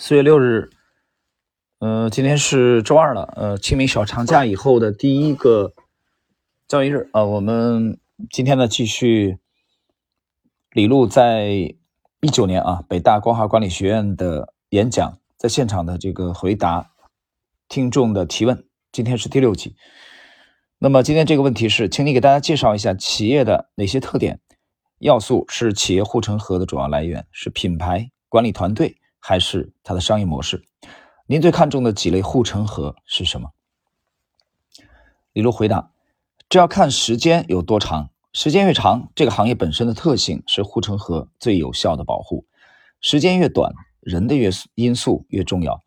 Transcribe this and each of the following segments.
四月六日，呃，今天是周二了，呃，清明小长假以后的第一个交易日啊，我们今天呢继续李璐在一九年啊北大光华管理学院的演讲，在现场的这个回答听众的提问，今天是第六集。那么今天这个问题是，请你给大家介绍一下企业的哪些特点要素是企业护城河的主要来源，是品牌管理团队。还是它的商业模式，您最看重的几类护城河是什么？李璐回答：这要看时间有多长，时间越长，这个行业本身的特性是护城河最有效的保护；时间越短，人的越因素越重要。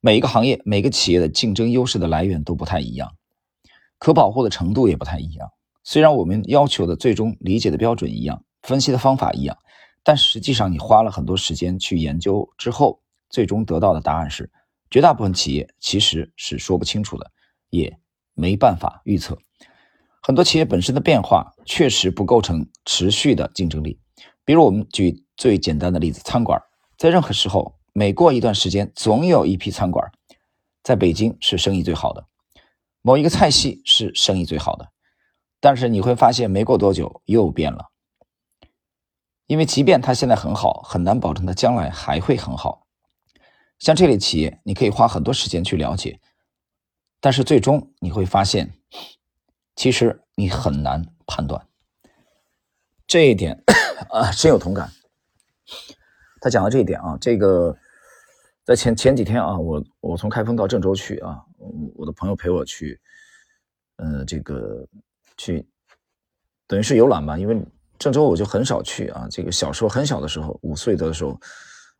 每一个行业、每个企业的竞争优势的来源都不太一样，可保护的程度也不太一样。虽然我们要求的最终理解的标准一样，分析的方法一样。但实际上，你花了很多时间去研究之后，最终得到的答案是：绝大部分企业其实是说不清楚的，也没办法预测。很多企业本身的变化确实不构成持续的竞争力。比如，我们举最简单的例子，餐馆，在任何时候，每过一段时间，总有一批餐馆在北京是生意最好的，某一个菜系是生意最好的。但是你会发现，没过多久又变了。因为即便它现在很好，很难保证它将来还会很好。像这类企业，你可以花很多时间去了解，但是最终你会发现，其实你很难判断。这一点啊，深有同感。他讲的这一点啊，这个在前前几天啊，我我从开封到郑州去啊，我的朋友陪我去，呃，这个去等于是游览吧，因为。郑州我就很少去啊，这个小时候很小的时候，五岁的时候，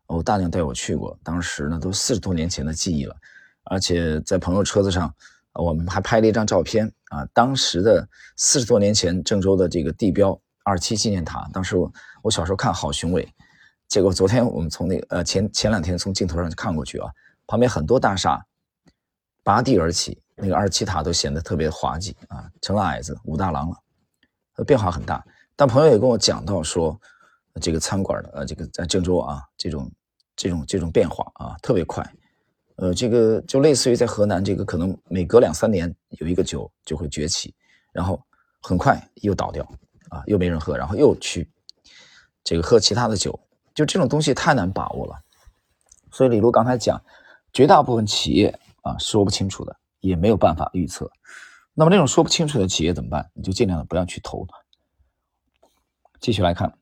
我大娘带我去过，当时呢都四十多年前的记忆了，而且在朋友车子上，我们还拍了一张照片啊，当时的四十多年前郑州的这个地标二七纪念塔，当时我我小时候看好雄伟，结果昨天我们从那个呃前前两天从镜头上看过去啊，旁边很多大厦拔地而起，那个二七塔都显得特别滑稽啊，成了矮子武大郎了，变化很大。但朋友也跟我讲到说，这个餐馆的呃，这个在郑州啊，这种这种这种变化啊，特别快，呃，这个就类似于在河南，这个可能每隔两三年有一个酒就会崛起，然后很快又倒掉啊，又没人喝，然后又去这个喝其他的酒，就这种东西太难把握了。所以李璐刚才讲，绝大部分企业啊说不清楚的，也没有办法预测。那么那种说不清楚的企业怎么办？你就尽量的不要去投它。继续来看，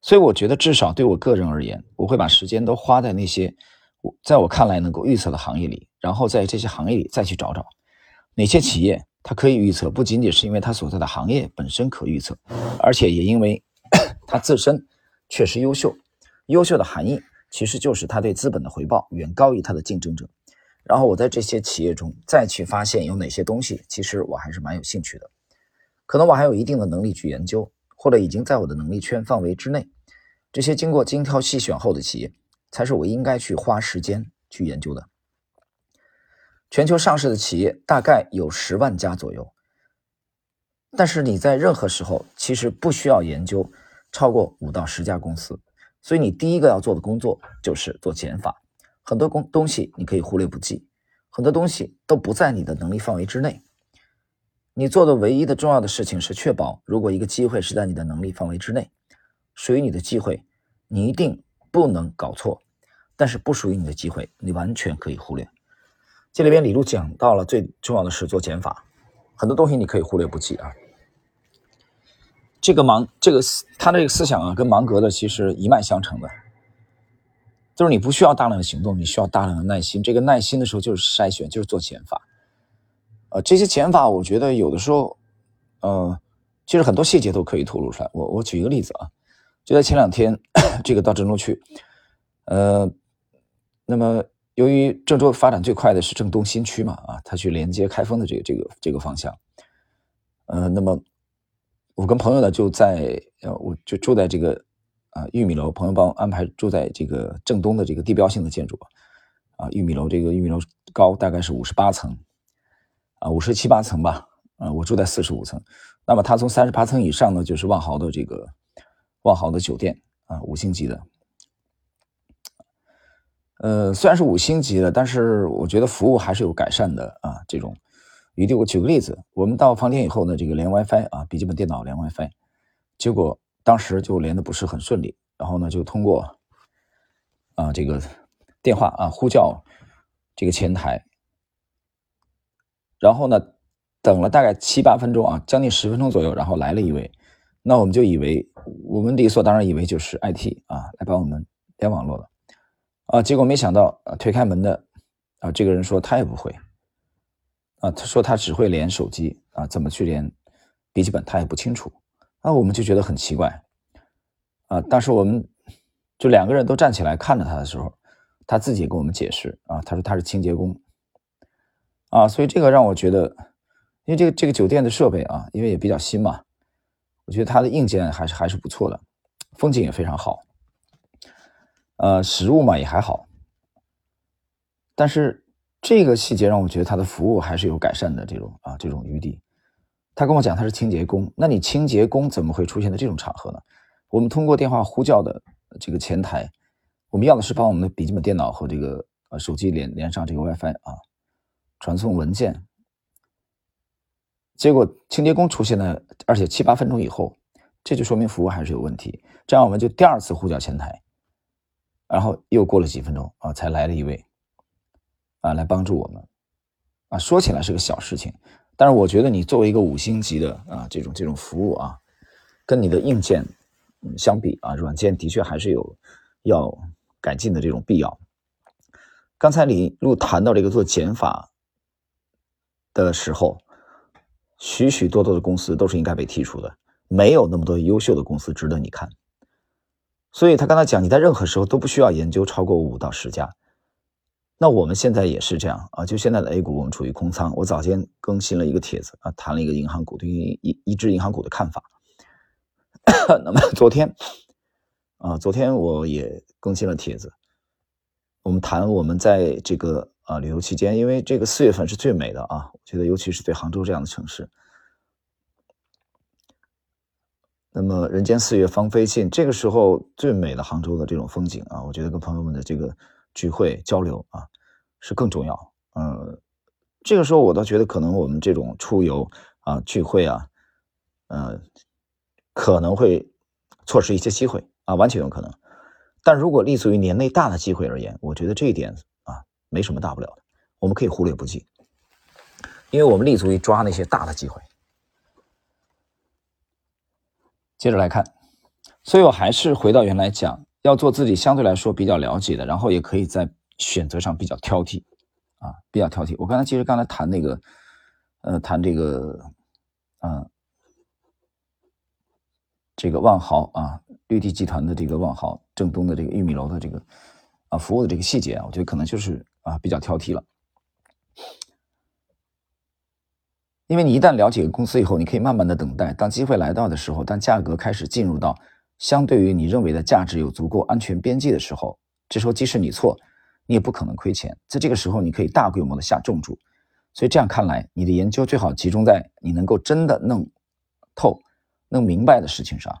所以我觉得至少对我个人而言，我会把时间都花在那些我在我看来能够预测的行业里，然后在这些行业里再去找找哪些企业它可以预测，不仅仅是因为它所在的行业本身可预测，而且也因为 它自身确实优秀。优秀的含义其实就是它对资本的回报远高于它的竞争者。然后我在这些企业中再去发现有哪些东西，其实我还是蛮有兴趣的，可能我还有一定的能力去研究。或者已经在我的能力圈范围之内，这些经过精挑细选后的企业，才是我应该去花时间去研究的。全球上市的企业大概有十万家左右，但是你在任何时候其实不需要研究超过五到十家公司，所以你第一个要做的工作就是做减法。很多工东西你可以忽略不计，很多东西都不在你的能力范围之内。你做的唯一的重要的事情是确保，如果一个机会是在你的能力范围之内，属于你的机会，你一定不能搞错；但是不属于你的机会，你完全可以忽略。这里边李璐讲到了最重要的是做减法，很多东西你可以忽略不计啊。这个芒，这个他的这个思想啊，跟芒格的其实一脉相承的，就是你不需要大量的行动，你需要大量的耐心。这个耐心的时候就是筛选，就是做减法。这些减法，我觉得有的时候，呃，其实很多细节都可以透露出来。我我举一个例子啊，就在前两天，这个到郑州去，呃，那么由于郑州发展最快的是郑东新区嘛，啊，他去连接开封的这个这个这个方向，呃，那么我跟朋友呢就在呃，我就住在这个啊玉米楼，朋友帮我安排住在这个郑东的这个地标性的建筑，啊，玉米楼这个玉米楼高大概是五十八层。啊，五十七八层吧，啊，我住在四十五层。那么他从三十八层以上呢，就是万豪的这个万豪的酒店啊，五星级的。呃，虽然是五星级的，但是我觉得服务还是有改善的啊。这种余地，我举个例子，我们到房间以后呢，这个连 WiFi 啊，笔记本电脑连 WiFi，结果当时就连的不是很顺利，然后呢，就通过啊这个电话啊呼叫这个前台，然后呢，等了大概七八分钟啊，将近十分钟左右，然后来了一位，那我们就以为我们理所当然以为就是 IT 啊来帮我们连网络了。啊，结果没想到，啊，推开门的，啊，这个人说他也不会，啊，他说他只会连手机，啊，怎么去连笔记本他也不清楚，啊，我们就觉得很奇怪，啊，当时我们就两个人都站起来看着他的时候，他自己跟我们解释，啊，他说他是清洁工，啊，所以这个让我觉得，因为这个这个酒店的设备啊，因为也比较新嘛，我觉得它的硬件还是还是不错的，风景也非常好。呃，食物嘛也还好，但是这个细节让我觉得他的服务还是有改善的这种啊这种余地。他跟我讲他是清洁工，那你清洁工怎么会出现在这种场合呢？我们通过电话呼叫的这个前台，我们要的是把我们的笔记本电脑和这个呃手机连连上这个 WiFi 啊，传送文件。结果清洁工出现了，而且七八分钟以后，这就说明服务还是有问题。这样我们就第二次呼叫前台。然后又过了几分钟啊，才来了一位，啊，来帮助我们，啊，说起来是个小事情，但是我觉得你作为一个五星级的啊这种这种服务啊，跟你的硬件相比啊，软件的确还是有要改进的这种必要。刚才李路谈到这个做减法的时候，许许多多的公司都是应该被剔除的，没有那么多优秀的公司值得你看。所以他刚才讲，你在任何时候都不需要研究超过五到十家。那我们现在也是这样啊，就现在的 A 股，我们处于空仓。我早间更新了一个帖子啊，谈了一个银行股对于一一只银行股的看法。那么昨天啊，昨天我也更新了帖子，我们谈我们在这个啊旅游期间，因为这个四月份是最美的啊，我觉得尤其是对杭州这样的城市。那么人间四月芳菲尽，这个时候最美的杭州的这种风景啊，我觉得跟朋友们的这个聚会交流啊是更重要。嗯，这个时候我倒觉得可能我们这种出游啊聚会啊，呃，可能会错失一些机会啊，完全有可能。但如果立足于年内大的机会而言，我觉得这一点没什么大不了的，我们可以忽略不计，因为我们立足于抓那些大的机会。接着来看，所以我还是回到原来讲，要做自己相对来说比较了解的，然后也可以在选择上比较挑剔，啊，比较挑剔。我刚才其实刚才谈那个，呃，谈这个，嗯，这个万豪啊，绿地集团的这个万豪正东的这个玉米楼的这个啊服务的这个细节啊，我觉得可能就是啊比较挑剔了。因为你一旦了解公司以后，你可以慢慢的等待，当机会来到的时候，当价格开始进入到相对于你认为的价值有足够安全边际的时候，这时候即使你错，你也不可能亏钱。在这个时候，你可以大规模的下重注。所以这样看来，你的研究最好集中在你能够真的弄透、弄明白的事情上。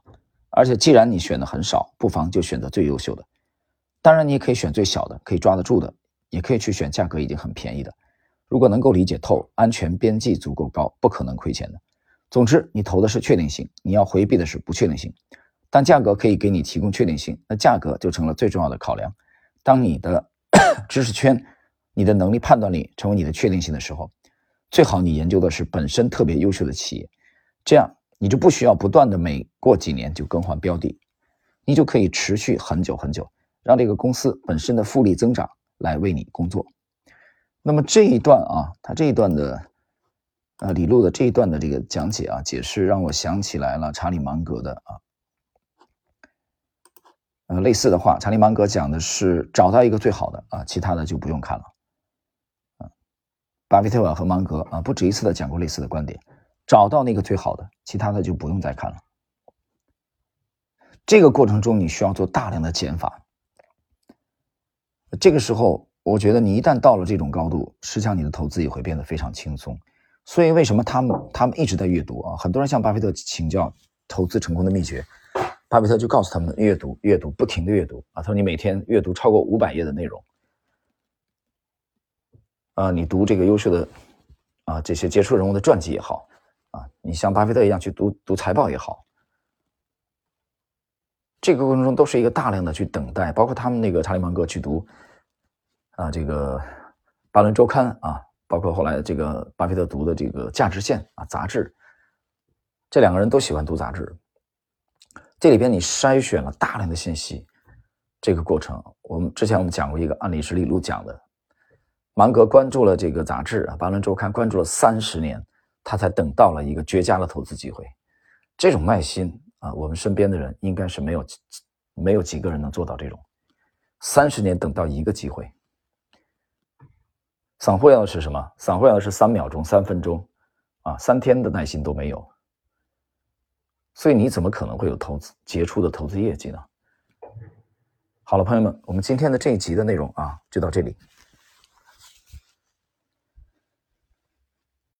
而且既然你选的很少，不妨就选择最优秀的。当然，你也可以选最小的，可以抓得住的，也可以去选价格已经很便宜的。如果能够理解透，安全边际足够高，不可能亏钱的。总之，你投的是确定性，你要回避的是不确定性。当价格可以给你提供确定性，那价格就成了最重要的考量。当你的 知识圈、你的能力判断力成为你的确定性的时候，最好你研究的是本身特别优秀的企业，这样你就不需要不断的每过几年就更换标的，你就可以持续很久很久，让这个公司本身的复利增长来为你工作。那么这一段啊，他这一段的，呃，李路的这一段的这个讲解啊，解释让我想起来了查理芒格的啊，呃，类似的话，查理芒格讲的是找到一个最好的啊，其他的就不用看了，巴菲特和芒格啊，不止一次的讲过类似的观点，找到那个最好的，其他的就不用再看了。这个过程中你需要做大量的减法，这个时候。我觉得你一旦到了这种高度，实际上你的投资也会变得非常轻松。所以为什么他们他们一直在阅读啊？很多人向巴菲特请教投资成功的秘诀，巴菲特就告诉他们阅读阅读不停的阅读啊。他说你每天阅读超过五百页的内容啊，你读这个优秀的啊这些杰出人物的传记也好，啊，你像巴菲特一样去读读财报也好，这个过程中都是一个大量的去等待，包括他们那个查理芒格去读啊这个巴伦周刊啊，包括后来这个巴菲特读的这个价值线啊杂志，这两个人都喜欢读杂志。这里边你筛选了大量的信息，这个过程，我们之前我们讲过一个案例，是李路讲的。芒格关注了这个杂志啊，《巴伦周刊》关注了三十年，他才等到了一个绝佳的投资机会。这种耐心啊，我们身边的人应该是没有没有几个人能做到这种三十年等到一个机会。散户要的是什么？散户要的是三秒钟、三分钟啊，三天的耐心都没有。所以你怎么可能会有投资杰出的投资业绩呢？好了，朋友们，我们今天的这一集的内容啊，就到这里。